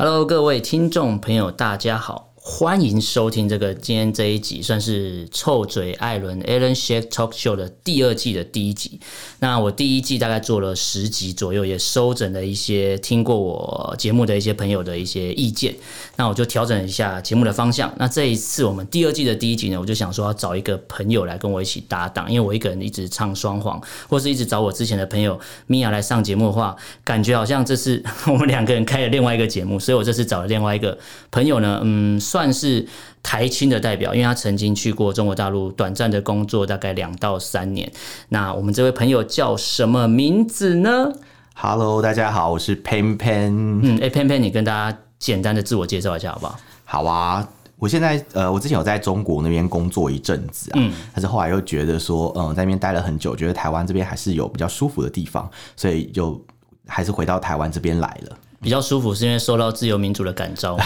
Hello，各位听众朋友，大家好。欢迎收听这个今天这一集，算是臭嘴艾伦 （Alan s h a k Talk Show 的第二季的第一集。那我第一季大概做了十集左右，也收整了一些听过我节目的一些朋友的一些意见。那我就调整一下节目的方向。那这一次我们第二季的第一集呢，我就想说要找一个朋友来跟我一起搭档，因为我一个人一直唱双簧，或是一直找我之前的朋友米娅来上节目的话，感觉好像这是我们两个人开了另外一个节目。所以我这次找了另外一个朋友呢，嗯，算是台青的代表，因为他曾经去过中国大陆短暂的工作，大概两到三年。那我们这位朋友叫什么名字呢？Hello，大家好，我是 Pan Pan。嗯，哎，Pan Pan，你跟大家简单的自我介绍一下好不好？好啊，我现在呃，我之前有在中国那边工作一阵子啊，嗯，但是后来又觉得说，嗯，在那边待了很久，觉得台湾这边还是有比较舒服的地方，所以就还是回到台湾这边来了。比较舒服，是因为受到自由民主的感召，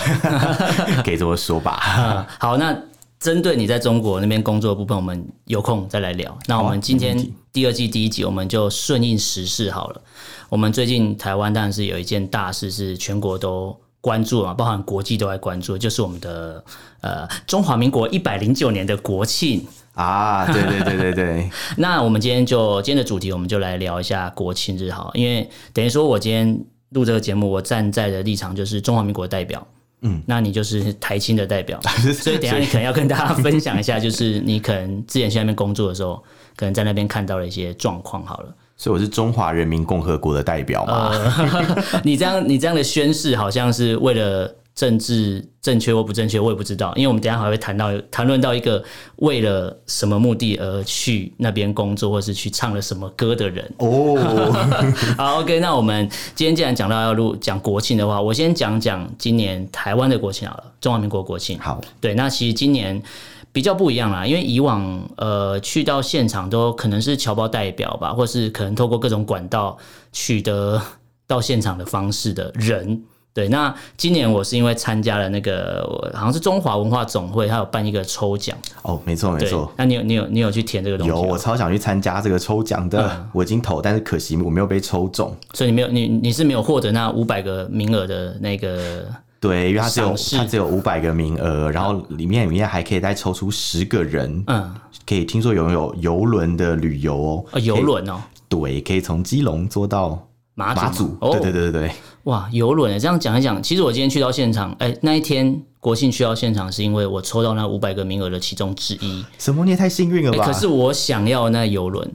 可以这么说吧。嗯，好，那针对你在中国那边工作的部分，我们有空再来聊。那我们今天第二季第一集，我们就顺应时事好了。我们最近台湾当然是有一件大事，是全国都关注啊，包含国际都在关注，就是我们的呃中华民国一百零九年的国庆啊。对对对对对。那我们今天就今天的主题，我们就来聊一下国庆日好，因为等于说我今天。录这个节目，我站在的立场就是中华民国的代表，嗯，那你就是台青的代表，所以等一下你可能要跟大家分享一下，就是你可能之前去那边工作的时候，可能在那边看到了一些状况。好了，所以我是中华人民共和国的代表嘛？呃、你这样你这样的宣誓，好像是为了。政治正确或不正确，我也不知道，因为我们等一下还会谈到谈论到一个为了什么目的而去那边工作，或是去唱了什么歌的人。哦，好，OK，那我们今天既然讲到要录讲国庆的话，我先讲讲今年台湾的国庆好了，中华民国国庆。好，对，那其实今年比较不一样啦，因为以往呃去到现场都可能是侨胞代表吧，或是可能透过各种管道取得到现场的方式的人。对，那今年我是因为参加了那个，好像是中华文化总会，他有办一个抽奖。哦，没错没错。那你有你有你有去填这个东西？有，我超想去参加这个抽奖的，嗯、我已经投，但是可惜我没有被抽中。所以你没有你你是没有获得那五百个名额的那个？对，因为它只有它只有五百个名额，然后里面里面还可以再抽出十个人，嗯，可以听说拥有游轮的旅游哦，啊，游轮哦，对，可以从基隆坐到马祖，马祖，对对对对对。哇，游轮！这样讲一讲，其实我今天去到现场，哎、欸，那一天国庆去到现场，是因为我抽到那五百个名额的其中之一。什么？你也太幸运了吧、欸！可是我想要那游轮，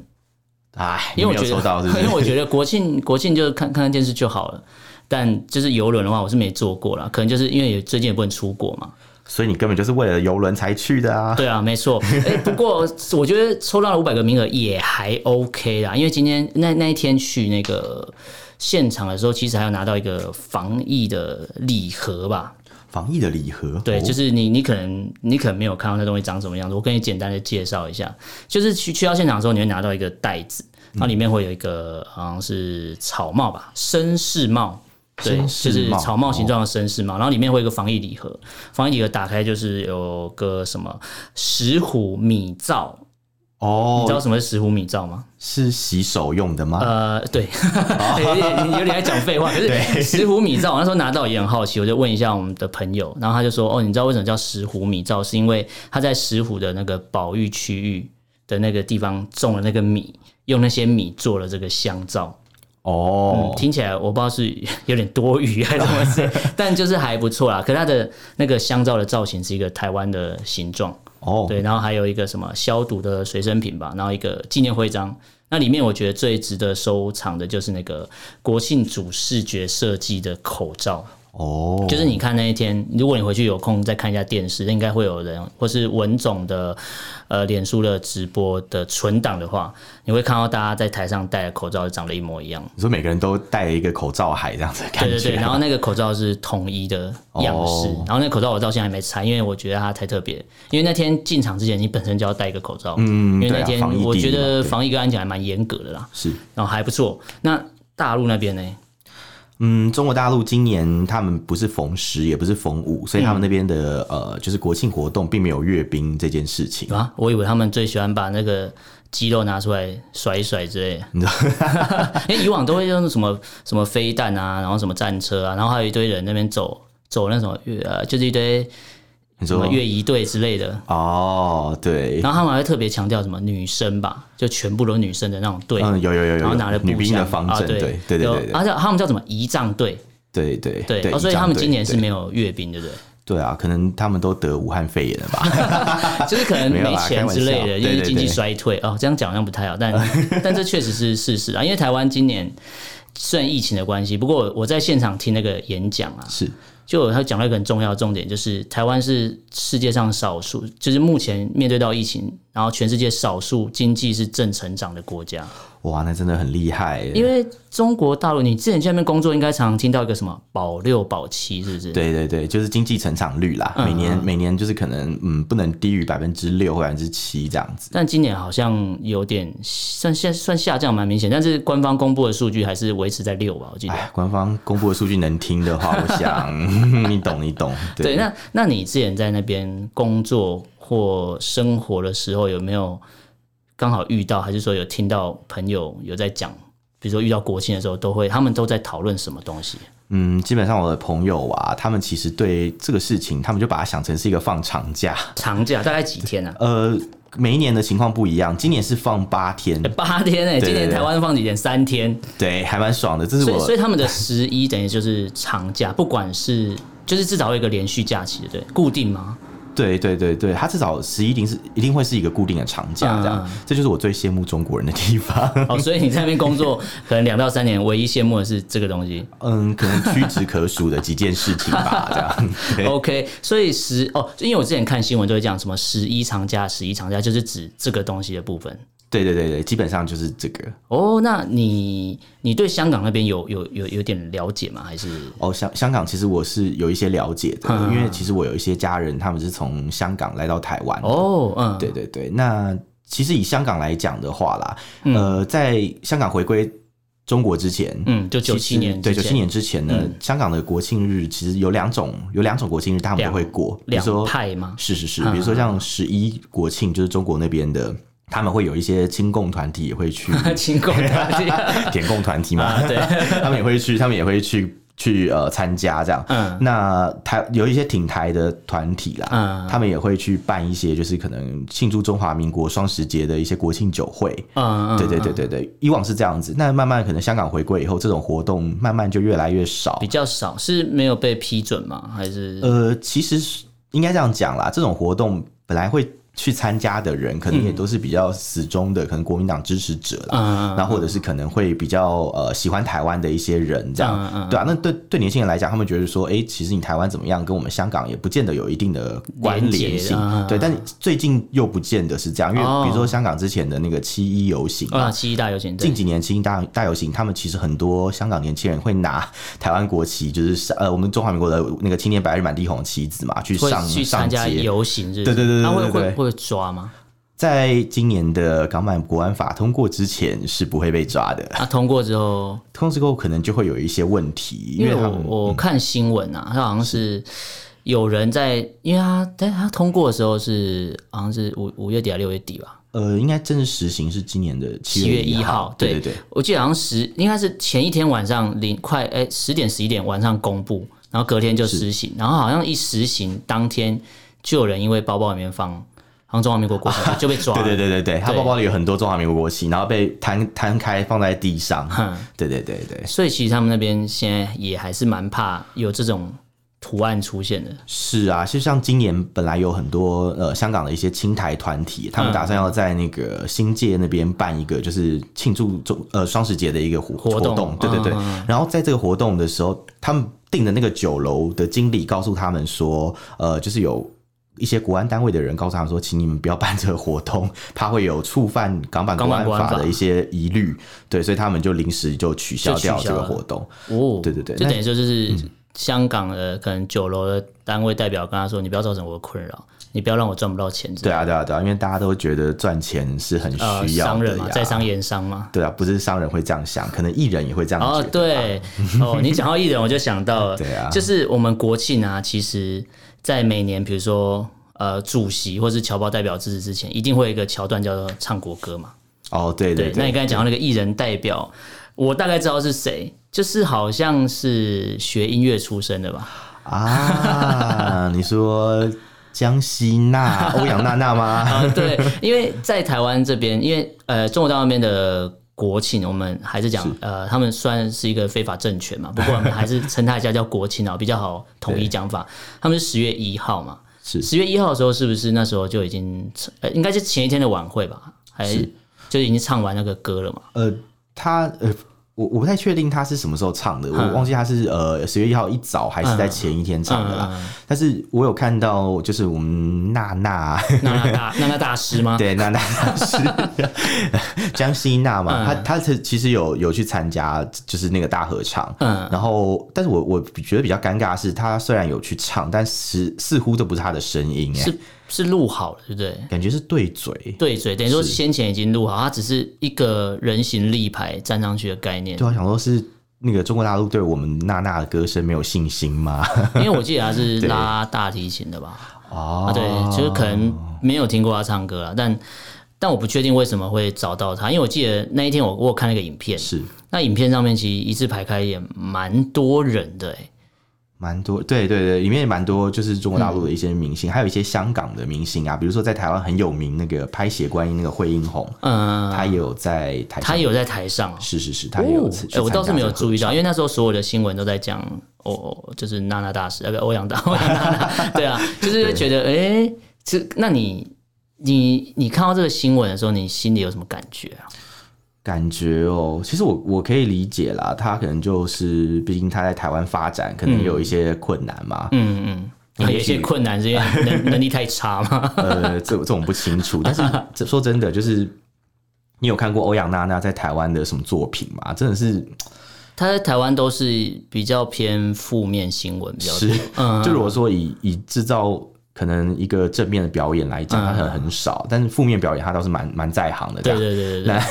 哎，因为我觉得，因为我觉得国庆国庆就看看看电视就好了。但就是游轮的话，我是没坐过啦，可能就是因为最近也不能出国嘛。所以你根本就是为了游轮才去的啊！对啊，没错。哎、欸，不过我觉得抽到了五百个名额也还 OK 啦，因为今天那那一天去那个。现场的时候，其实还要拿到一个防疫的礼盒吧？防疫的礼盒，对，就是你，你可能，你可能没有看到那东西长什么样子。我跟你简单的介绍一下，就是去去到现场的时候，你会拿到一个袋子，然后里面会有一个好像是草帽吧，绅士帽，对，就是草帽形状的绅士帽，然后里面会有一个防疫礼盒，防疫礼盒打开就是有个什么石虎米皂。哦，你知道什么是石斛米皂吗？是洗手用的吗？呃，对，你有点在讲废话。可是 石斛米皂，我那时候拿到也很好奇，我就问一下我们的朋友，然后他就说：“哦，你知道为什么叫石斛米皂？是因为他在石斛的那个保育区域的那个地方种了那个米，用那些米做了这个香皂。”哦、嗯，听起来我不知道是 有点多余还是怎么事，但就是还不错啦。可它的那个香皂的造型是一个台湾的形状。哦，对，然后还有一个什么消毒的随身品吧，然后一个纪念徽章。那里面我觉得最值得收藏的就是那个国庆主视觉设计的口罩。哦，就是你看那一天，如果你回去有空再看一下电视，应该会有人，或是文总的呃脸书的直播的存档的话，你会看到大家在台上戴的口罩长得一模一样。你说每个人都戴了一个口罩海这样子的感觉，对对对，然后那个口罩是统一的样式，哦、然后那个口罩我到现在还没拆，因为我觉得它太特别。因为那天进场之前，你本身就要戴一个口罩，嗯，因为那天我觉得防疫跟安检还蛮严格的啦，是，然后还不错。那大陆那边呢？嗯，中国大陆今年他们不是逢十，也不是逢五，所以他们那边的、嗯、呃，就是国庆活动并没有阅兵这件事情啊。我以为他们最喜欢把那个肌肉拿出来甩一甩之类的，你知道？因为以往都会用什么什么飞弹啊，然后什么战车啊，然后还有一堆人那边走走那种呃，就是一堆。什么乐仪队之类的。哦，对，然后他们还会特别强调什么女生吧，就全部都是女生的那种队，嗯，有有有有，然后拿了女兵的方阵，对。对对对，而且他们叫什么？仪仗队，对对对，所以他们今年是没有阅兵，对不对？对。啊，可能他们都得武汉肺炎了吧，就是可能没钱之类的，因为经济衰退。哦，这样讲好像不太好，但 但这确实是事实啊，因为台湾今年虽然疫情的关系，不过我在现场听那个演讲啊，是。就他讲了一个很重要的重点，就是台湾是世界上少数，就是目前面对到疫情，然后全世界少数经济是正成长的国家。哇，那真的很厉害！因为中国大陆，你之前去那边工作，应该常常听到一个什么保六保七，是不是？对对对，就是经济成长率啦，每年、嗯、每年就是可能嗯不能低于百分之六或百分之七这样子。但今年好像有点算下算下降蛮明显，但是官方公布的数据还是维持在六吧，我记得。官方公布的数据能听的话，我想 你懂你懂。对，对，那那你之前在那边工作或生活的时候，有没有？刚好遇到，还是说有听到朋友有在讲，比如说遇到国庆的时候，都会他们都在讨论什么东西？嗯，基本上我的朋友啊，他们其实对这个事情，他们就把它想成是一个放长假。长假大概几天呢？啊？呃，每一年的情况不一样，今年是放八天。八天哎，今年台湾放几天？三天。对，还蛮爽的。这是我所以，所以他们的十一 等于就是长假，不管是就是至少有一个连续假期，对，固定吗？对对对对，他至少十一定是一定会是一个固定的长假，这样，嗯、这就是我最羡慕中国人的地方。哦，所以你在那边工作 可能两到三年，唯一羡慕的是这个东西。嗯，可能屈指可数的几件事情吧，这样。OK，所以十哦，因为我之前看新闻都会讲什么十一长假，十一长假就是指这个东西的部分。对对对对，基本上就是这个。哦，那你你对香港那边有有有有点了解吗？还是？哦，香香港其实我是有一些了解的，嗯、因为其实我有一些家人，他们是从香港来到台湾。哦，嗯，对对对。那其实以香港来讲的话啦，嗯、呃，在香港回归中国之前，嗯，就九七年，对，九七年之前呢，嗯、香港的国庆日其实有两种，有两种国庆日，他们都会过，两比如说派吗？是是是，比如说像十一国庆，就是中国那边的。他们会有一些亲共团体也会去，亲共团体、舔共团体嘛？对，他们也会去，他们也会去去呃参加这样。嗯，那台有一些挺台的团体啦，嗯，他们也会去办一些就是可能庆祝中华民国双十节的一些国庆酒会。嗯嗯，对对对对对，以往是这样子，那慢慢可能香港回归以后，这种活动慢慢就越来越少，比较少，是没有被批准吗？还是？呃，其实应该这样讲啦，这种活动本来会。去参加的人可能也都是比较死忠的，嗯、可能国民党支持者啦，那、嗯、或者是可能会比较呃喜欢台湾的一些人这样，嗯、对啊，那对对年轻人来讲，他们觉得说，哎、欸，其实你台湾怎么样，跟我们香港也不见得有一定的关联性，嗯、对。但最近又不见得是这样，因为比如说香港之前的那个七一游行啊，七一大游行，近几年七一大大游行，他们其实很多香港年轻人会拿台湾国旗，就是呃我们中华民国的那个青天白日满地红旗子嘛，去上去参加游行，对对对对对对对。会抓吗？在今年的港版国安法通过之前是不会被抓的。啊，通过之后，通过之后可能就会有一些问题，因为我，我看新闻啊，他好像是有人在，因为他但他通过的时候是好像是五五月底还是六月底吧？呃，应该正式实行是今年的七月一号。对对对，我记得好像十应该是前一天晚上零快哎十点十一点晚上公布，然后隔天就实行，然后好像一实行当天就有人因为包包里面放。好像中华民国国旗就被抓了。对对对对对，他包包里有很多中华民国国旗，然后被摊摊开放在地上。对对对对。所以其实他们那边现在也还是蛮怕有这种图案出现的。是啊，就像今年本来有很多呃香港的一些青台团体，他们打算要在那个新界那边办一个就是庆祝中呃双十节的一个活活动，对对对。嗯、然后在这个活动的时候，他们订的那个酒楼的经理告诉他们说，呃，就是有。一些国安单位的人告诉他们说：“请你们不要办这个活动，怕会有触犯港版国安法的一些疑虑。”对，所以他们就临时就取消掉这个活动。哦，对对对，就等于说就是香港的可能酒楼的单位代表跟他说：“你不要造成我的困扰，你不要让我赚不到钱。”对啊，对啊，对啊，因为大家都觉得赚钱是很需要的、呃、商人嘛，在商言商嘛。对啊，不是商人会这样想，可能艺人也会这样想。哦，对哦，你讲到艺人，我就想到了，对啊，就是我们国庆啊，其实。在每年，比如说，呃，主席或是侨胞代表致辞之前，一定会有一个桥段叫做唱国歌嘛。哦，对对。那你刚才讲到那个艺人代表，我大概知道是谁，就是好像是学音乐出身的吧？啊，你说江西娜、欧阳娜娜吗？啊，对，因为在台湾这边，因为呃，中国大陆那边的。国庆，我们还是讲，呃，他们算是一个非法政权嘛，不过我们 还是称他一下叫国庆啊，比较好统一讲法。他们是十月一号嘛，是十月一号的时候，是不是那时候就已经，呃，应该是前一天的晚会吧，还是就已经唱完那个歌了嘛？呃，他呃。我我不太确定他是什么时候唱的，我忘记他是呃十月一号一早还是在前一天唱的啦。但是我有看到，就是我们娜娜娜娜大娜娜大师吗？对，娜娜大师江西娜嘛，他他其实有有去参加，就是那个大合唱。嗯，然后但是我我觉得比较尴尬的是，他虽然有去唱，但是似乎都不是他的声音哎。是录好了，对不对？感觉是对嘴，对嘴，等于说先前已经录好，它只是一个人形立牌站上去的概念。对啊，想说是那个中国大陆对我们娜娜的歌声没有信心吗？因为我记得她是 拉大提琴的吧？哦，对，就是可能没有听过她唱歌啊，但但我不确定为什么会找到她，因为我记得那一天我我有看那个影片，是那影片上面其实一字排开也蛮多人的哎。蛮多，对对对，里面也蛮多，就是中国大陆的一些明星，嗯、还有一些香港的明星啊，比如说在台湾很有名那个拍血观音那个惠英红，嗯，他也有在台，他也有在台上，是是是，他也有。我倒是没有注意到，因为那时候所有的新闻都在讲，哦，就是娜娜大师那个欧阳大 欧阳娜娜，对啊，就是觉得，哎，这那你你你看到这个新闻的时候，你心里有什么感觉啊？感觉哦，其实我我可以理解啦，他可能就是，毕竟他在台湾发展，可能有一些困难嘛。嗯嗯，有一些困难是因为能能力太差吗？呃，这这种不清楚。但是 说真的，就是你有看过欧阳娜娜在台湾的什么作品吗？真的是，他在台湾都是比较偏负面新闻比较多。嗯，就如果说以以制造。可能一个正面的表演来讲，他可能很少，嗯、但是负面表演他倒是蛮蛮在行的。这样，对对对对。那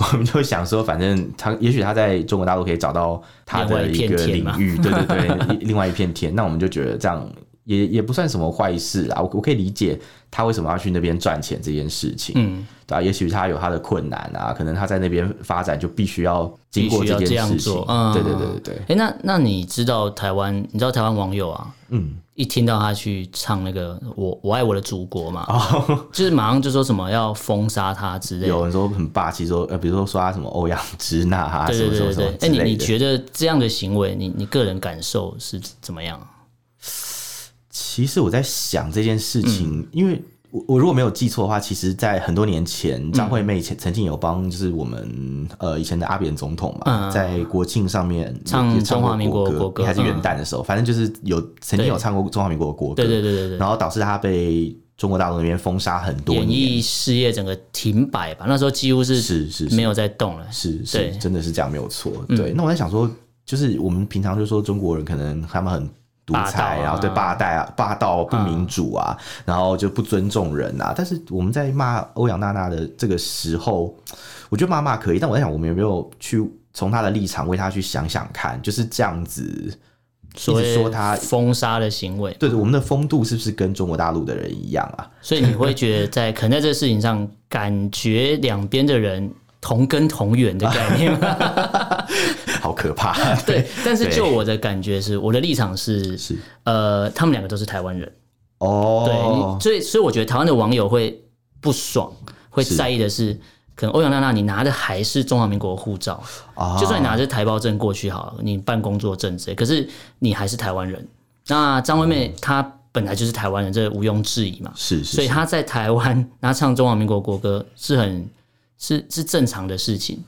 我们就想说，反正他也许他在中国大陆可以找到他的一个领域，对对对，另外一片天。那我们就觉得这样也也不算什么坏事啊。我我可以理解他为什么要去那边赚钱这件事情。嗯，对啊，也许他有他的困难啊，可能他在那边发展就必须要经过这件事情。嗯，对对对对对。哎、欸，那那你知道台湾？你知道台湾网友啊？嗯。一听到他去唱那个我我爱我的祖国嘛，哦、就是马上就说什么要封杀他之类的。有人说很霸气，说呃，比如说说他什么欧阳之娜啊，对对对。哎，你你觉得这样的行为，你你个人感受是怎么样？其实我在想这件事情，嗯、因为。我我如果没有记错的话，其实，在很多年前，张惠妹曾曾经有帮，就是我们呃以前的阿扁总统嘛，在国庆上面唱中华民国国歌，还是元旦的时候，反正就是有曾经有唱过中华民国的国歌，对对对对对，然后导致他被中国大陆那边封杀很多年，演艺事业整个停摆吧，那时候几乎是是是没有在动了，是是真的是这样没有错。对，那我在想说，就是我们平常就说中国人可能他们很。独裁，然后对霸道啊，霸道不民主啊，然后就不尊重人啊。但是我们在骂欧阳娜娜的这个时候，我觉得骂骂可以，但我在想，我们有没有去从她的立场为她去想想看，就是这样子，所以说他封杀的行为，对对，我们的风度是不是跟中国大陆的人一样啊？所以你会觉得，在可能在这个事情上，感觉两边的人同根同源的概念。好可怕，对。但是就我的感觉是，我的立场是，是呃，他们两个都是台湾人哦。对，所以所以我觉得台湾的网友会不爽，会在意的是，可能欧阳娜娜你拿的还是中华民国护照，就算你拿着台胞证过去好了，你办工作证之类，可是你还是台湾人。那张惠妹她本来就是台湾人，这毋庸置疑嘛。是，是是。所以她在台湾 那唱中华民国国歌是很是是正常的事情，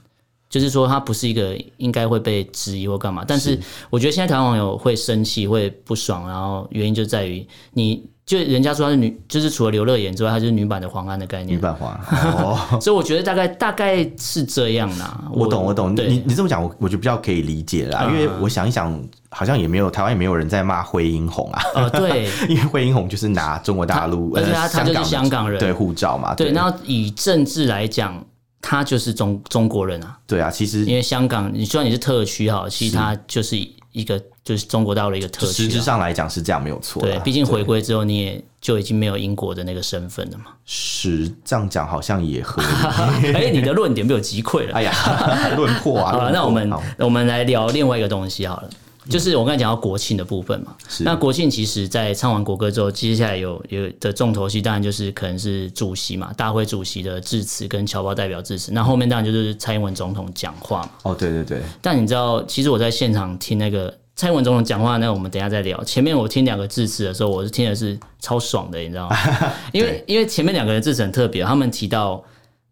就是说她不是一个应该会被质疑或干嘛。但是我觉得现在台湾网友会生气会不爽，然后原因就在于你。就人家说她是女，就是除了刘乐言之外，她就是女版的黄安的概念。女版黄安，哦、所以我觉得大概大概是这样啦。我懂，我懂。你你这么讲，我我就比较可以理解啦，嗯、因为我想一想，好像也没有台湾也没有人在骂惠英红啊。呃，对，因为惠英红就是拿中国大陆，而且他他就是香港人，对护照嘛。对，然后以政治来讲，他就是中中国人啊。对啊，其实因为香港，你虽然你是特区哈，其实他就是一个就是中国大陆的一个特区。实质上来讲是这样，没有错。对，毕竟回归之后你也。就已经没有英国的那个身份了嘛？是这样讲，好像也合理。哎、欸，你的论点被我击溃了。哎呀，论破啊！好了，那我们我们来聊另外一个东西好了，就是我刚才讲到国庆的部分嘛。那国庆其实，在唱完国歌之后，接下来有有的重头戏，当然就是可能是主席嘛，大会主席的致辞跟侨胞代表致辞。那后面当然就是蔡英文总统讲话嘛。哦，对对对。但你知道，其实我在现场听那个。蔡英文总统讲话，那我们等一下再聊。前面我听两个致辞的时候，我是听的是超爽的，你知道吗？因为因为前面两个人致辞很特别，他们提到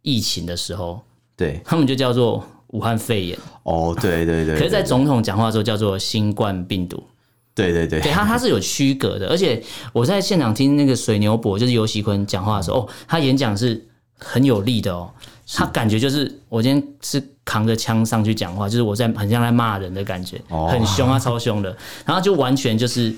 疫情的时候，对，他们就叫做武汉肺炎。哦，对对对。可是，在总统讲话的时候，叫做新冠病毒。对对对，对他他是有区隔的。而且我在现场听那个水牛伯，就是游锡堃讲话的时候，哦，他演讲是很有力的哦。他感觉就是我今天是扛着枪上去讲话，就是我在很像在骂人的感觉，很凶啊，超凶的。然后就完全就是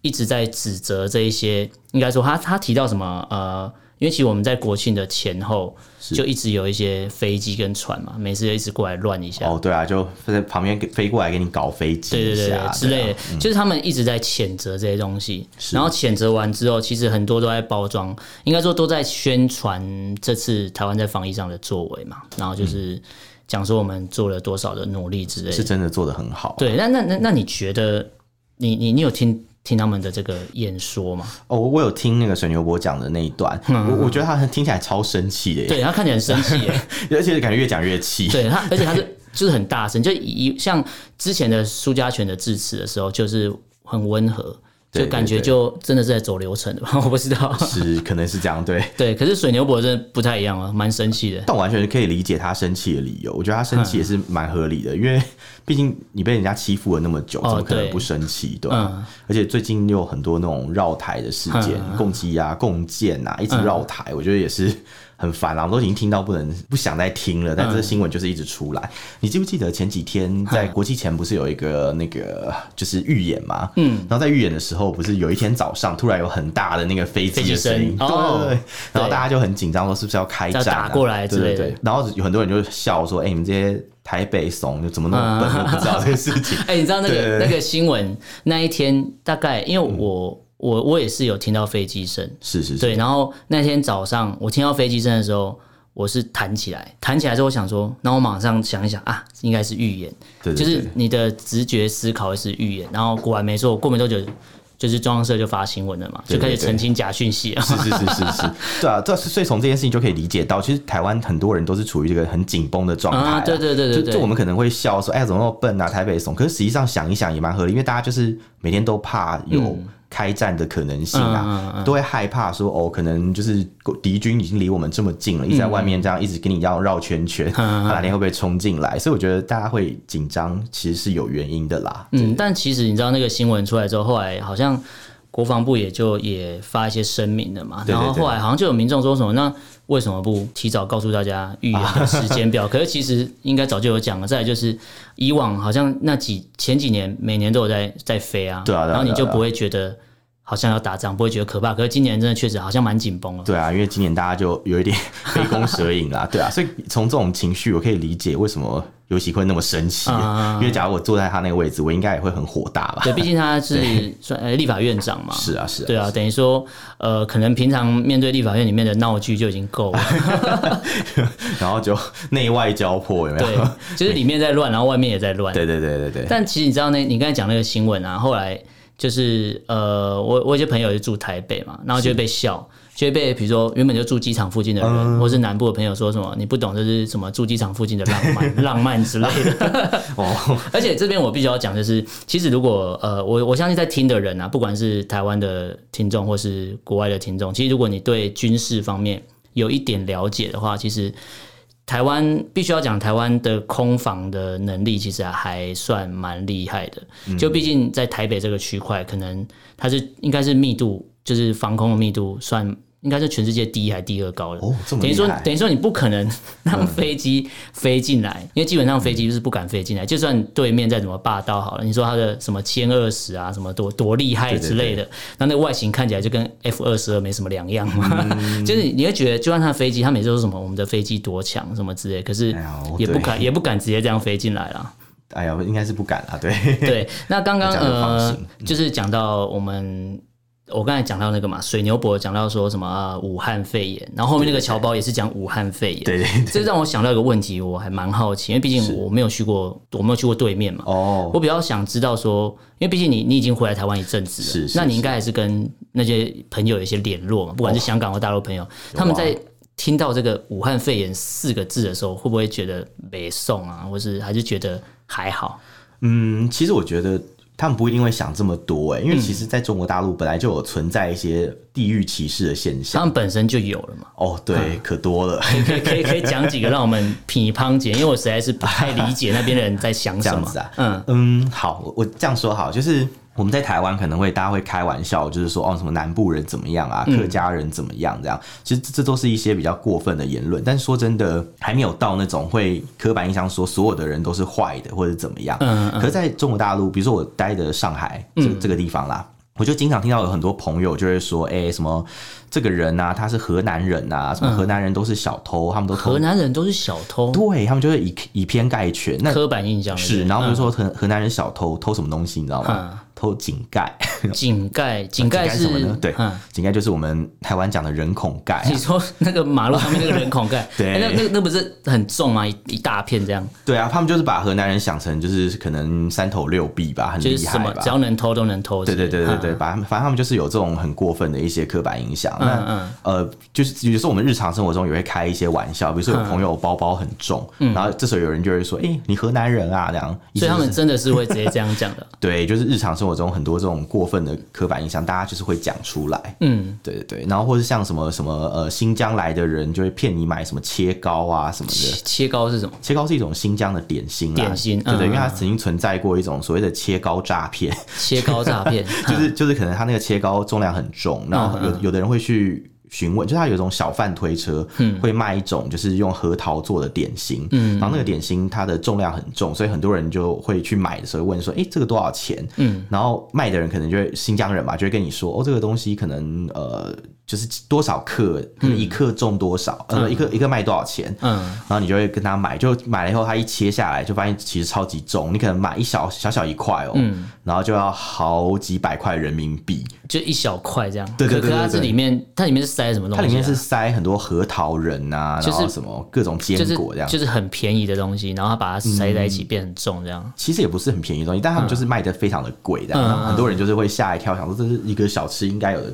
一直在指责这一些，应该说他他提到什么呃。因为其实我们在国庆的前后就一直有一些飞机跟船嘛，每次就一直过来乱一下。哦，对啊，就在旁边飞过来给你搞飞机，对对对，对之类的，就是他们一直在谴责这些东西。然后谴责完之后，其实很多都在包装，应该说都在宣传这次台湾在防疫上的作为嘛。然后就是讲说我们做了多少的努力之类的，是真的做的很好，啊。对，那那那那你觉得你你你有听？听他们的这个演说嘛？哦，我有听那个沈牛伯讲的那一段，嗯、我我觉得他听起来超生气的耶，对，他看起来很生气耶，而且感觉越讲越气。对他，而且他是就是很大声，就一像之前的苏家全的致辞的时候，就是很温和。就感觉就真的是在走流程的吧，我不知道，是可能是这样，对 对。可是水牛伯真的不太一样啊，蛮生气的。但我完全可以理解他生气的理由，我觉得他生气也是蛮合理的，嗯、因为毕竟你被人家欺负了那么久，怎么可能不生气？对，而且最近又有很多那种绕台的事件，嗯、共机啊、共建啊，一直绕台，嗯、我觉得也是。很烦啊，我都已经听到不能不想再听了，但这个新闻就是一直出来。嗯、你记不记得前几天在国际前不是有一个那个就是预演嘛？嗯，然后在预演的时候，不是有一天早上突然有很大的那个飞机的声音，对对对，哦、然后大家就很紧张，说是不是要开战、啊、打过来之类的？对对对，然后有很多人就笑说：“哎、欸，你们这些台北怂就怎么那么笨，嗯、不知道这个事情？” 哎、欸，你知道那个那个新闻那一天大概因为我。嗯我我也是有听到飞机声，是是是，对。然后那天早上我听到飞机声的时候，我是弹起来，弹起来之后我想说，那我马上想一想啊，应该是预言，对，对，对，就是你的直觉思考是预言。然后果然没错，过没多久，就是中央社就发新闻了嘛，就开始澄清假讯息了。是是是是是，对啊，这所以从这件事情就可以理解到，其实台湾很多人都是处于这个很紧绷的状态、啊。对对对对，就就我们可能会笑说，哎呀，怎么那么笨啊，台北怂。可是实际上想一想也蛮合理，因为大家就是每天都怕有。嗯开战的可能性啊，都会害怕说哦，可能就是敌军已经离我们这么近了，一直在外面这样一直跟你要绕圈圈，哪天会不会冲进来？所以我觉得大家会紧张，其实是有原因的啦。嗯，但其实你知道那个新闻出来之后，后来好像国防部也就也发一些声明了嘛，然后后来好像就有民众说什么，那为什么不提早告诉大家预言的时间表？可是其实应该早就有讲了。再来就是以往好像那几前几年每年都有在在飞啊，对啊，然后你就不会觉得。好像要打仗，不会觉得可怕。可是今年真的确实好像蛮紧绷了。对啊，因为今年大家就有一点杯弓蛇影啦。对啊，所以从这种情绪，我可以理解为什么尤喜坤那么生气。嗯、因为假如我坐在他那个位置，我应该也会很火大吧？对，毕竟他是算呃立法院长嘛。是啊，是啊。对啊，等于说呃，可能平常面对立法院里面的闹剧就已经够了，然后就内外交迫，有没有？对，就是里面在乱，然后外面也在乱。对对对对对。但其实你知道那，你刚才讲那个新闻啊，后来。就是呃，我我有些朋友就住台北嘛，然后就会被笑，就会被比如说原本就住机场附近的人，嗯、或是南部的朋友说什么你不懂这是什么住机场附近的浪漫 浪漫之类的。哦，而且这边我必须要讲就是，其实如果呃我我相信在听的人啊，不管是台湾的听众或是国外的听众，其实如果你对军事方面有一点了解的话，其实。台湾必须要讲，台湾的空防的能力其实还算蛮厉害的。就毕竟在台北这个区块，可能它是应该是密度，就是防空的密度算。应该是全世界第一还是第二高的？哦，这么厉害。等于说，等于说你不可能让飞机飞进来，嗯、因为基本上飞机就是不敢飞进来。就算对面再怎么霸道好了，你说它的什么歼二十啊，什么多多厉害之类的，那那个外形看起来就跟 F 二十二没什么两样嘛。嗯、就是你会觉得，就算它的飞机，它每次都说什么我们的飞机多强什么之类，可是也不敢也不敢直接这样飞进来了。哎呀，应该是不敢啊。对对，那刚刚 呃，就是讲到我们。我刚才讲到那个嘛，水牛伯讲到说什么、啊、武汉肺炎，然后后面那个侨胞也是讲武汉肺炎，对这让我想到一个问题，我还蛮好奇，因为毕竟我没有去过，我没有去过对面嘛，哦，我比较想知道说，因为毕竟你你已经回来台湾一阵子了，是，是，那你应该还是跟那些朋友有一些联络嘛，不管是香港或大陆朋友，哦、他们在听到这个武汉肺炎四个字的时候，会不会觉得没送啊，或是还是觉得还好？嗯，其实我觉得。他们不一定会想这么多哎，因为其实在中国大陆本来就有存在一些地域歧视的现象，他们本身就有了嘛。哦，对，嗯、可多了，可以可以可以讲几个让我们批判解，因为我实在是不太理解那边的人在想什么。这样子啊，嗯嗯，好，我这样说好，就是。我们在台湾可能会大家会开玩笑，就是说哦，什么南部人怎么样啊，客家人怎么样这样，其实这都是一些比较过分的言论。但是说真的，还没有到那种会刻板印象说所有的人都是坏的或者怎么样。嗯，可是在中国大陆，比如说我待的上海这这个地方啦，我就经常听到有很多朋友就会说，哎，什么这个人啊，他是河南人啊，什么河南人都是小偷，他们都河南人都是小偷，对他们就会以以偏概全，那刻板印象是。然后比如说河河南人小偷偷什么东西，你知道吗？偷井盖，井盖，井盖是什么呢？对，井盖就是我们台湾讲的人孔盖。你说那个马路上面那个人孔盖，对，那那那不是很重吗？一一大片这样。对啊，他们就是把河南人想成就是可能三头六臂吧，很厉害吧？只要能偷都能偷。对对对对对，把他们反正他们就是有这种很过分的一些刻板印象。那呃，就是有时候我们日常生活中也会开一些玩笑，比如说有朋友包包很重，然后这时候有人就会说：“哎，你河南人啊？”这样。所以他们真的是会直接这样讲的。对，就是日常生活中很多这种。过分的刻板印象，大家就是会讲出来。嗯，对对对，然后或是像什么什么呃，新疆来的人就会骗你买什么切糕啊什么的。切糕是什么？切糕是一种新疆的点心。点心，对对，因为它曾经存在过一种所谓的切糕诈骗。切糕诈骗，就是就是可能它那个切糕重量很重，然后有有的人会去。询问，就他有一种小贩推车，会卖一种就是用核桃做的点心，嗯，然后那个点心它的重量很重，所以很多人就会去买的时候问说，哎、欸，这个多少钱？嗯，然后卖的人可能就会新疆人嘛，就会跟你说，哦，这个东西可能呃。就是多少克，一克重多少，嗯、呃，一克一克卖多少钱，嗯，然后你就会跟他买，就买了以后，他一切下来就发现其实超级重，你可能买一小小小一块哦，嗯，然后就要好几百块人民币，就一小块这样，对对对，对，对，可它这里面，它里面是塞什么东西、啊？它里面是塞很多核桃仁啊，就是、然后什么各种坚果这样，就是，就是很便宜的东西，然后他把它塞在一起变很重这样、嗯。其实也不是很便宜的东西，但他们就是卖的非常的贵，这样、嗯，很多人就是会吓一跳，想说这是一个小吃应该有的。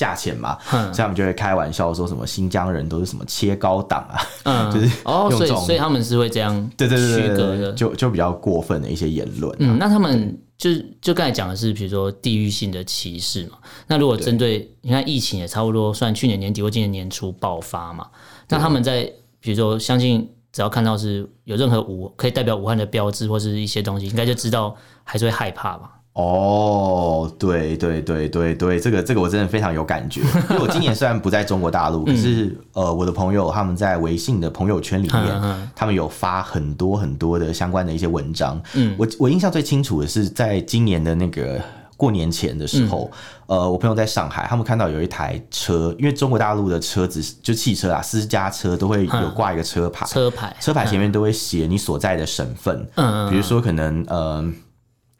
价钱嘛，嗯、所以他们就会开玩笑说什么新疆人都是什么切糕党啊，嗯，就是哦，所以所以他们是会这样对对对区隔的，就就比较过分的一些言论、啊。嗯，那他们就就刚才讲的是，比如说地域性的歧视嘛。那如果针对你看疫情也差不多算去年年底或今年年初爆发嘛，那他们在比如说相信只要看到是有任何武可以代表武汉的标志或是一些东西，应该就知道还是会害怕吧。哦，对对对对对，这个这个我真的非常有感觉，因为我今年虽然不在中国大陆，可是呃，我的朋友他们在微信的朋友圈里面，他们有发很多很多的相关的一些文章。嗯，我我印象最清楚的是，在今年的那个过年前的时候，呃，我朋友在上海，他们看到有一台车，因为中国大陆的车子就汽车啊，私家车都会有挂一个车牌，车牌。车牌前面都会写你所在的省份，嗯，比如说可能呃。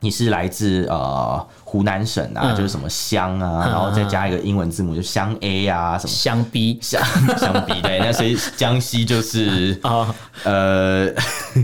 你是来自呃湖南省啊，嗯、就是什么湘啊、嗯，然后再加一个英文字母，就湘 A 啊，什么湘 B，湘湘 B 对，那所以江西就是哦呃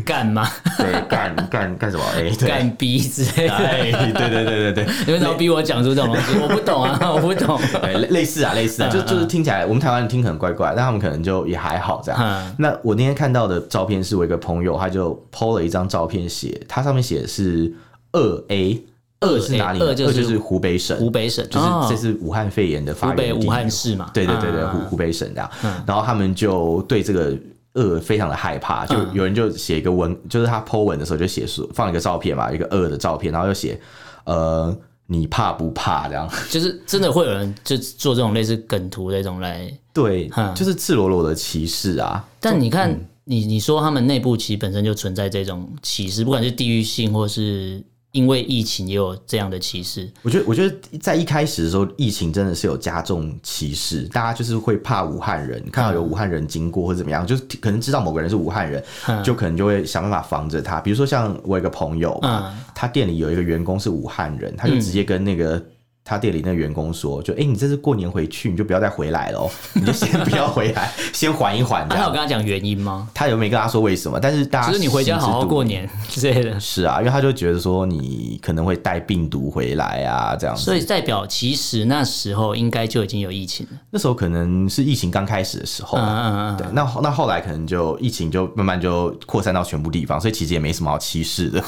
干嘛？对 对，干干干什么？哎，干 B 之类的。哎，对对对对对，你为什么逼我讲出这种东西？我不懂啊，我不懂。对类似啊，类似啊，就就是听起来我们台湾人听可能怪怪，但他们可能就也还好这样。那我那天看到的照片是我一个朋友，他就 PO 了一张照片，写他上面写的是二 A。二是哪里？二就是湖北省，湖北省就是这是武汉肺炎的发源地，湖北武汉市嘛。对对对对，湖湖北省这样。然后他们就对这个二非常的害怕，就有人就写一个文，就是他 po 文的时候就写说放一个照片嘛，一个二的照片，然后就写呃你怕不怕这样？就是真的会有人就做这种类似梗图那种来对，就是赤裸裸的歧视啊。但你看你你说他们内部其实本身就存在这种歧视，不管是地域性或是。因为疫情也有这样的歧视，我觉得，我觉得在一开始的时候，疫情真的是有加重歧视，大家就是会怕武汉人，看到有武汉人经过或者怎么样，就是可能知道某个人是武汉人，就可能就会想办法防着他。比如说，像我有一个朋友嘛，他店里有一个员工是武汉人，他就直接跟那个。他店里那个员工说：“就哎、欸，你这次过年回去，你就不要再回来了哦，你就先不要回来，先缓一缓。”他有跟他讲原因吗？他有没跟他说为什么？但是大家就是你回家好好过年 之类的。是啊，因为他就觉得说你可能会带病毒回来啊，这样子。所以代表其实那时候应该就已经有疫情了。那时候可能是疫情刚开始的时候，嗯嗯嗯。对，那那后来可能就疫情就慢慢就扩散到全部地方，所以其实也没什么好歧视的，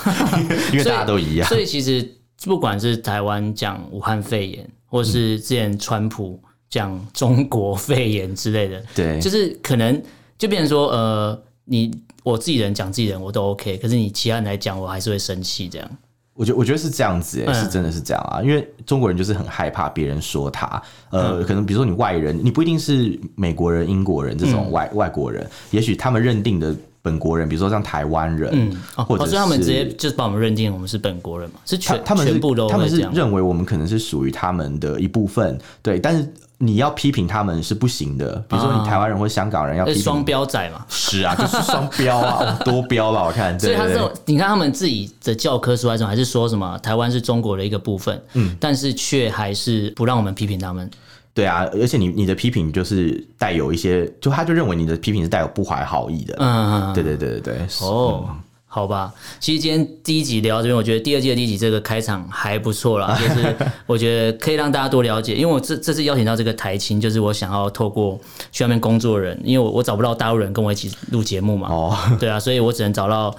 因为大家都一样。所以，所以其实不管是台湾讲武汉肺炎。或是之前川普讲中国肺炎之类的，对，就是可能就变成说，呃，你我自己人讲自己人我都 OK，可是你其他人来讲，我还是会生气这样。我觉得我觉得是这样子，哎，是真的是这样啊，因为中国人就是很害怕别人说他，呃，可能比如说你外人，你不一定是美国人、英国人这种外外国人，也许他们认定的。本国人，比如说像台湾人，嗯，或者是他们直接就是把我们认定我们是本国人嘛，是全他们全部都他们是认为我们可能是属于他们的一部分，对。但是你要批评他们是不行的，比如说你台湾人或香港人要批评双标仔嘛，是啊，就是双标啊，多标了，我看。所以他这种，你看他们自己的教科书来说，还是说什么台湾是中国的一个部分，嗯，但是却还是不让我们批评他们。对啊，而且你你的批评就是带有一些，就他就认为你的批评是带有不怀好意的。嗯，对对对对对。哦，嗯、好吧，其实今天第一集聊到这边，我觉得第二季的第一集这个开场还不错啦，就是我觉得可以让大家多了解，因为我这这次邀请到这个台青，就是我想要透过去外面工作的人，因为我我找不到大陆人跟我一起录节目嘛。哦，对啊，所以我只能找到。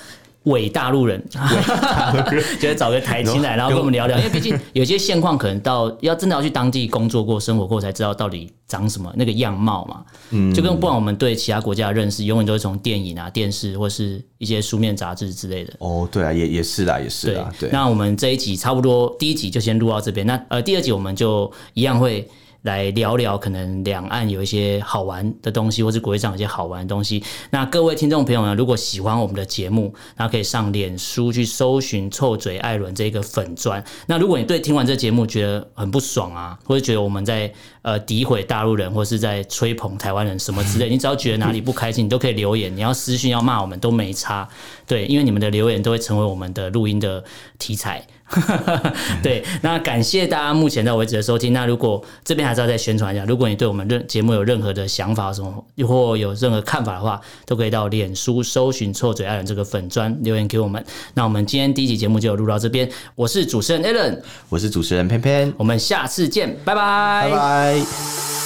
伪大陆人，就是找个台青来，然后跟我们聊聊。因为毕竟有些现况，可能到要真的要去当地工作过、生活过，才知道到底长什么那个样貌嘛。嗯，就跟不管我们对其他国家的认识，永远都是从电影啊、电视或是一些书面杂志之类的。哦，对啊，也也是啦，也是啦。对，那我们这一集差不多第一集就先录到这边。那呃，第二集我们就一样会。来聊聊可能两岸有一些好玩的东西，或是国际上有一些好玩的东西。那各位听众朋友呢，如果喜欢我们的节目，那可以上脸书去搜寻“臭嘴艾伦”这个粉钻。那如果你对听完这节目觉得很不爽啊，或者觉得我们在呃诋毁大陆人，或是在吹捧台湾人什么之类，你只要觉得哪里不开心，你都可以留言。你要私讯要骂我们都没差，对，因为你们的留言都会成为我们的录音的题材。对，那感谢大家目前到为止的收听。那如果这边还是要再宣传一下，如果你对我们任节目有任何的想法什么，或有任何看法的话，都可以到脸书搜寻“臭嘴艾伦”这个粉砖留言给我们。那我们今天第一集节目就录到这边，我是主持人 Alan，我是主持人偏偏，我们下次见，拜拜，拜拜。Bye.